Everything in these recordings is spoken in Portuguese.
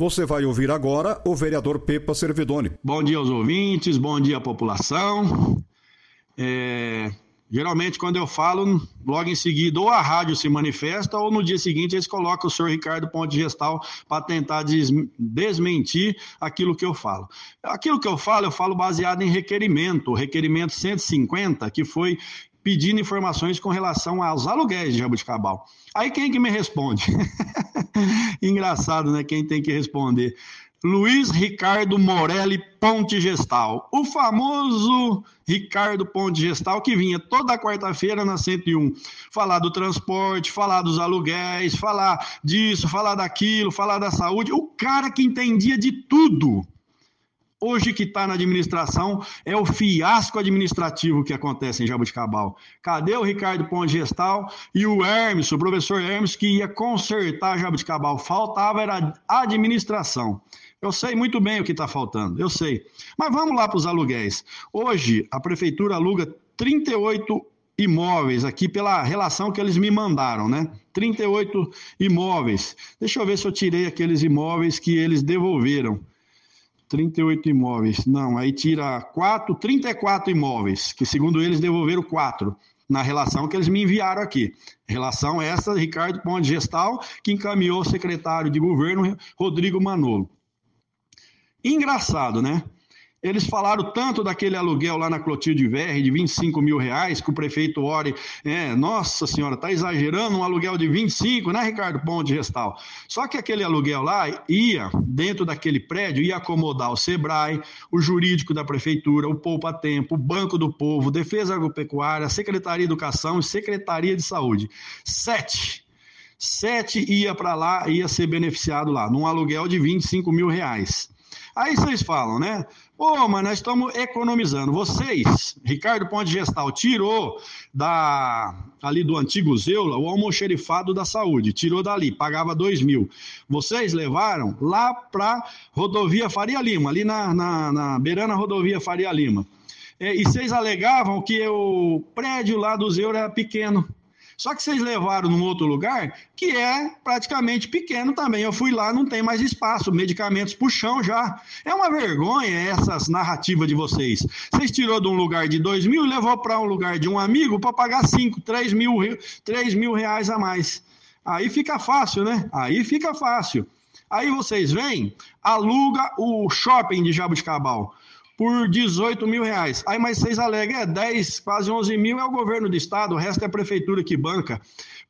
Você vai ouvir agora o vereador Pepa Servidoni. Bom dia aos ouvintes, bom dia à população. É, geralmente, quando eu falo, logo em seguida, ou a rádio se manifesta, ou no dia seguinte eles colocam o senhor Ricardo Ponte Gestal para tentar des desmentir aquilo que eu falo. Aquilo que eu falo, eu falo baseado em requerimento, requerimento 150, que foi pedindo informações com relação aos aluguéis de Jabuticabal. Aí quem que me responde? Engraçado, né? Quem tem que responder? Luiz Ricardo Morelli Ponte Gestal, o famoso Ricardo Ponte Gestal que vinha toda quarta-feira na 101 falar do transporte, falar dos aluguéis, falar disso, falar daquilo, falar da saúde, o cara que entendia de tudo hoje que está na administração é o fiasco administrativo que acontece em Jabuticabal. Cadê o Ricardo Ponte Gestal e o Hermes, o professor Hermes, que ia consertar Jabuticabal? Faltava era administração. Eu sei muito bem o que está faltando, eu sei. Mas vamos lá para os aluguéis. Hoje, a prefeitura aluga 38 imóveis aqui pela relação que eles me mandaram, né? 38 imóveis. Deixa eu ver se eu tirei aqueles imóveis que eles devolveram. 38 imóveis. Não, aí tira 4, 34 imóveis, que segundo eles devolveram 4 na relação que eles me enviaram aqui. Relação essa, Ricardo Ponte Gestal, que encaminhou o secretário de governo, Rodrigo Manolo. Engraçado, né? Eles falaram tanto daquele aluguel lá na Clotilde Verre de 25 mil reais, que o prefeito Ori, é, nossa senhora, está exagerando um aluguel de 25, né, Ricardo Ponte Gestal? Só que aquele aluguel lá ia, dentro daquele prédio, ia acomodar o SEBRAE, o jurídico da prefeitura, o Poupa Tempo, o Banco do Povo, Defesa Agropecuária, Secretaria de Educação e Secretaria de Saúde. Sete. Sete ia para lá, ia ser beneficiado lá, num aluguel de 25 mil reais. Aí vocês falam, né? Pô, mas nós estamos economizando. Vocês, Ricardo Ponte Gestal, tirou da ali do antigo Zeula o almoxerifado da saúde, tirou dali, pagava dois mil. Vocês levaram lá para rodovia Faria Lima, ali na, na, na beirana rodovia Faria Lima. É, e vocês alegavam que o prédio lá do Zeula era pequeno. Só que vocês levaram num outro lugar que é praticamente pequeno também. Eu fui lá, não tem mais espaço, medicamentos pro chão já. É uma vergonha essas narrativas de vocês. Vocês tirou de um lugar de dois mil e levou para um lugar de um amigo para pagar cinco, três mil, três mil reais a mais. Aí fica fácil, né? Aí fica fácil. Aí vocês vêm, aluga o shopping de Jabuticabal por 18 mil reais. Aí, mas vocês alegam, é 10, quase 11 mil é o governo do estado, o resto é a prefeitura que banca.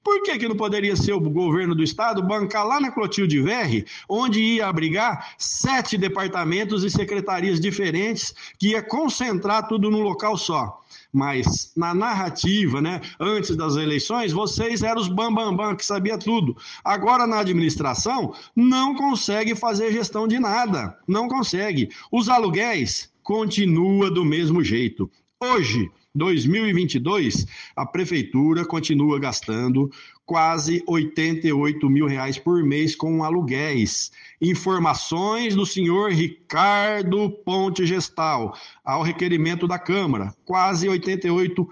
Por que, que não poderia ser o governo do estado bancar lá na Clotilde Verre, onde ia abrigar sete departamentos e secretarias diferentes, que ia concentrar tudo num local só? Mas na narrativa, né, antes das eleições, vocês eram os bambambam bam, bam, que sabia tudo. Agora na administração não consegue fazer gestão de nada, não consegue. Os aluguéis continua do mesmo jeito. Hoje, 2022, a prefeitura continua gastando quase 88 mil reais por mês com aluguéis. Informações do senhor Ricardo Ponte Gestal, ao requerimento da Câmara, quase 88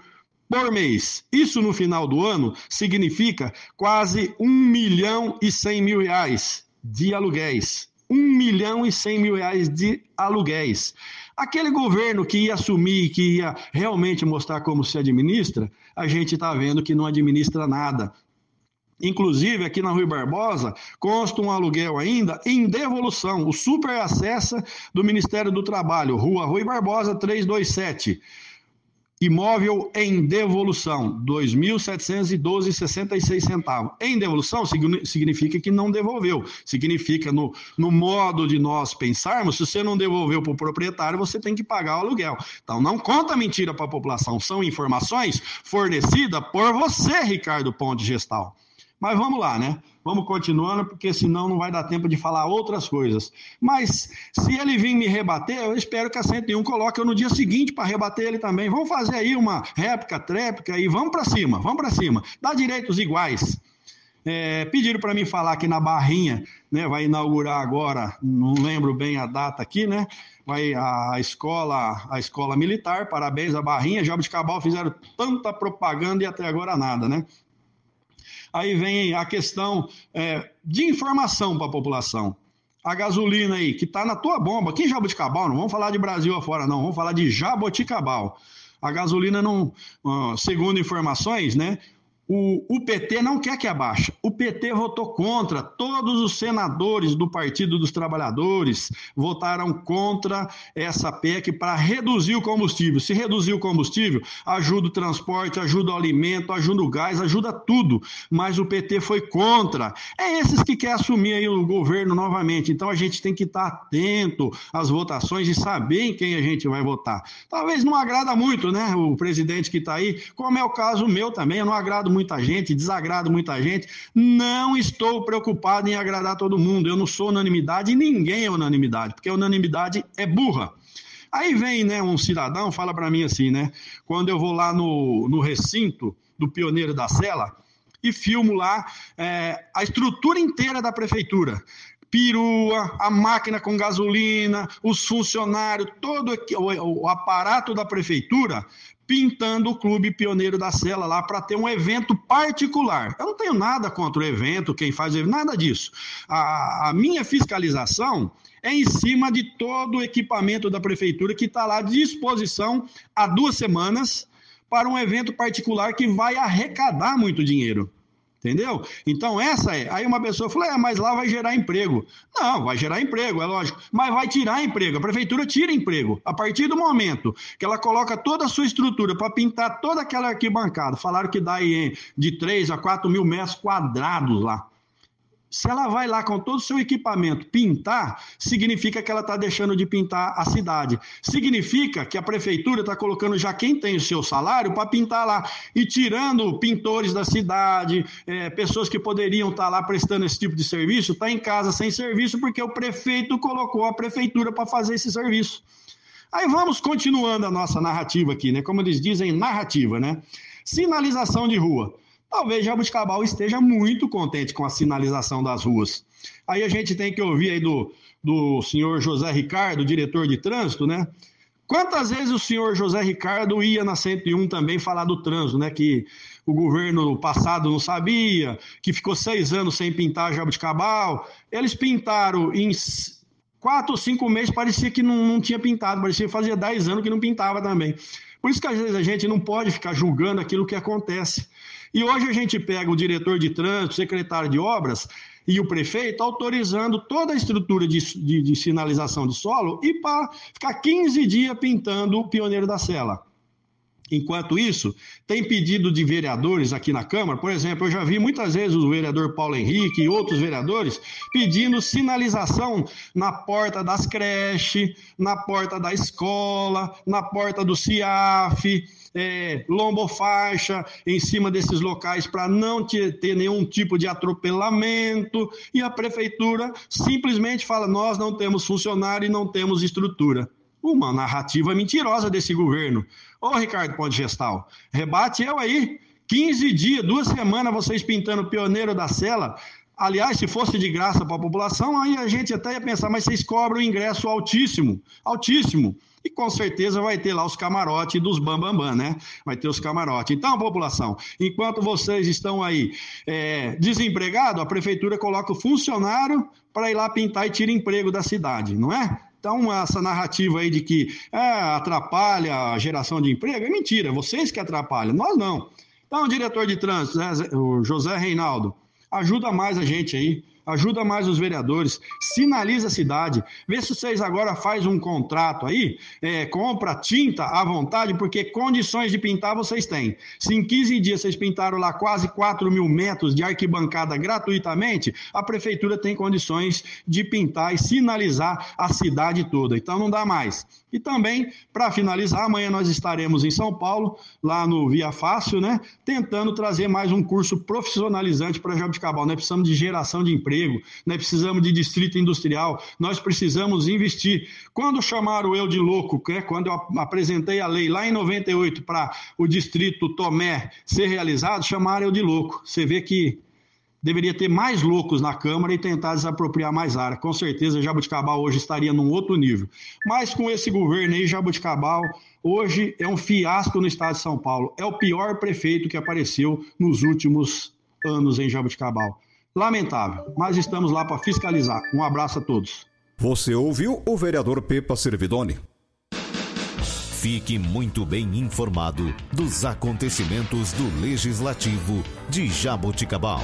por mês. Isso no final do ano significa quase 1 milhão e 100 mil reais de aluguéis. 1 milhão e 100 mil reais de aluguéis. Aquele governo que ia assumir, que ia realmente mostrar como se administra, a gente está vendo que não administra nada. Inclusive, aqui na Rui Barbosa, consta um aluguel ainda em devolução, o super acessa do Ministério do Trabalho, Rua Rui Barbosa 327. Imóvel em devolução, R$ 2.712,66 centavos. Em devolução significa que não devolveu. Significa, no, no modo de nós pensarmos, se você não devolveu para o proprietário, você tem que pagar o aluguel. Então, não conta mentira para a população. São informações fornecidas por você, Ricardo Ponte Gestal. Mas vamos lá, né? Vamos continuando, porque senão não vai dar tempo de falar outras coisas. Mas se ele vir me rebater, eu espero que a 101 coloque eu no dia seguinte para rebater ele também. Vamos fazer aí uma réplica, tréplica e vamos para cima, vamos para cima. Dá direitos iguais. É, pediram para mim falar aqui na Barrinha, né? Vai inaugurar agora, não lembro bem a data aqui, né? Vai a escola, a escola militar, parabéns à Barrinha, Cabal fizeram tanta propaganda e até agora nada, né? Aí vem a questão é, de informação para a população. A gasolina aí, que está na tua bomba, aqui em Jaboticabal, não vamos falar de Brasil afora, não, vamos falar de Jaboticabal. A gasolina não, segundo informações, né? O, o, PT não quer que abaixe. O PT votou contra. Todos os senadores do Partido dos Trabalhadores votaram contra essa PEC para reduzir o combustível. Se reduzir o combustível, ajuda o transporte, ajuda o alimento, ajuda o gás, ajuda tudo. Mas o PT foi contra. É esses que querem assumir aí o governo novamente. Então a gente tem que estar atento às votações e saber em quem a gente vai votar. Talvez não agrada muito, né? O presidente que está aí, como é o caso meu também, eu não agrado muito muita gente, desagrado muita gente. Não estou preocupado em agradar todo mundo. Eu não sou unanimidade e ninguém é unanimidade, porque unanimidade é burra. Aí vem né, um cidadão, fala para mim assim, né? Quando eu vou lá no, no recinto do Pioneiro da Sela e filmo lá é, a estrutura inteira da prefeitura perua, a máquina com gasolina, os funcionários, todo o aparato da prefeitura pintando o Clube Pioneiro da Sela lá para ter um evento particular. Eu não tenho nada contra o evento, quem faz nada disso. A, a minha fiscalização é em cima de todo o equipamento da prefeitura que está lá à disposição há duas semanas para um evento particular que vai arrecadar muito dinheiro. Entendeu? Então, essa é. Aí uma pessoa falou: é, mas lá vai gerar emprego. Não, vai gerar emprego, é lógico. Mas vai tirar emprego. A prefeitura tira emprego. A partir do momento que ela coloca toda a sua estrutura para pintar toda aquela arquibancada, falaram que dá aí de 3 a 4 mil metros quadrados lá. Se ela vai lá com todo o seu equipamento pintar, significa que ela está deixando de pintar a cidade. Significa que a prefeitura está colocando já quem tem o seu salário para pintar lá e tirando pintores da cidade, é, pessoas que poderiam estar tá lá prestando esse tipo de serviço, está em casa sem serviço porque o prefeito colocou a prefeitura para fazer esse serviço. Aí vamos continuando a nossa narrativa aqui, né? Como eles dizem, narrativa, né? Sinalização de rua talvez Jabuticabal esteja muito contente com a sinalização das ruas. Aí a gente tem que ouvir aí do, do senhor José Ricardo, diretor de trânsito, né? Quantas vezes o senhor José Ricardo ia na 101 também falar do trânsito, né? Que o governo passado não sabia, que ficou seis anos sem pintar Jabuticabal. Eles pintaram em quatro ou cinco meses, parecia que não, não tinha pintado, parecia que fazia dez anos que não pintava também. Por isso que às vezes a gente não pode ficar julgando aquilo que acontece. E hoje a gente pega o diretor de trânsito, secretário de obras e o prefeito autorizando toda a estrutura de, de, de sinalização de solo e para ficar 15 dias pintando o pioneiro da cela. Enquanto isso, tem pedido de vereadores aqui na Câmara, por exemplo, eu já vi muitas vezes o vereador Paulo Henrique e outros vereadores pedindo sinalização na porta das creches, na porta da escola, na porta do CIAF, é, lombofaixa em cima desses locais para não ter nenhum tipo de atropelamento, e a prefeitura simplesmente fala: nós não temos funcionário e não temos estrutura. Uma narrativa mentirosa desse governo. Ô, Ricardo Ponte Gestal, rebate eu aí. 15 dias, duas semanas, vocês pintando o pioneiro da cela. Aliás, se fosse de graça para a população, aí a gente até ia pensar, mas vocês cobram ingresso altíssimo, altíssimo. E com certeza vai ter lá os camarotes dos bambambam, bam, bam, né? Vai ter os camarotes. Então, população, enquanto vocês estão aí é, desempregados, a prefeitura coloca o funcionário para ir lá pintar e tirar emprego da cidade, não é? Então, essa narrativa aí de que é, atrapalha a geração de emprego é mentira, vocês que atrapalham, nós não. Então, o diretor de trânsito, o José Reinaldo, ajuda mais a gente aí ajuda mais os vereadores, sinaliza a cidade, vê se vocês agora faz um contrato aí, é, compra tinta à vontade, porque condições de pintar vocês têm. Se em 15 dias vocês pintaram lá quase 4 mil metros de arquibancada gratuitamente, a prefeitura tem condições de pintar e sinalizar a cidade toda. Então não dá mais. E também, para finalizar, amanhã nós estaremos em São Paulo, lá no Via Fácil, né? Tentando trazer mais um curso profissionalizante para Jabuticabal. Nós precisamos de geração de emprego, nós precisamos de distrito industrial, nós precisamos investir. Quando chamaram eu de louco, né? quando eu apresentei a lei lá em 98 para o distrito Tomé ser realizado, chamaram eu de louco. Você vê que deveria ter mais loucos na Câmara e tentar desapropriar mais área. Com certeza, Jabuticabal hoje estaria num outro nível. Mas com esse governo aí, Jabuticabal hoje é um fiasco no estado de São Paulo. É o pior prefeito que apareceu nos últimos anos em Jabuticabal. Lamentável, mas estamos lá para fiscalizar. Um abraço a todos. Você ouviu o vereador Pepa Servidoni? Fique muito bem informado dos acontecimentos do Legislativo de Jaboticabal.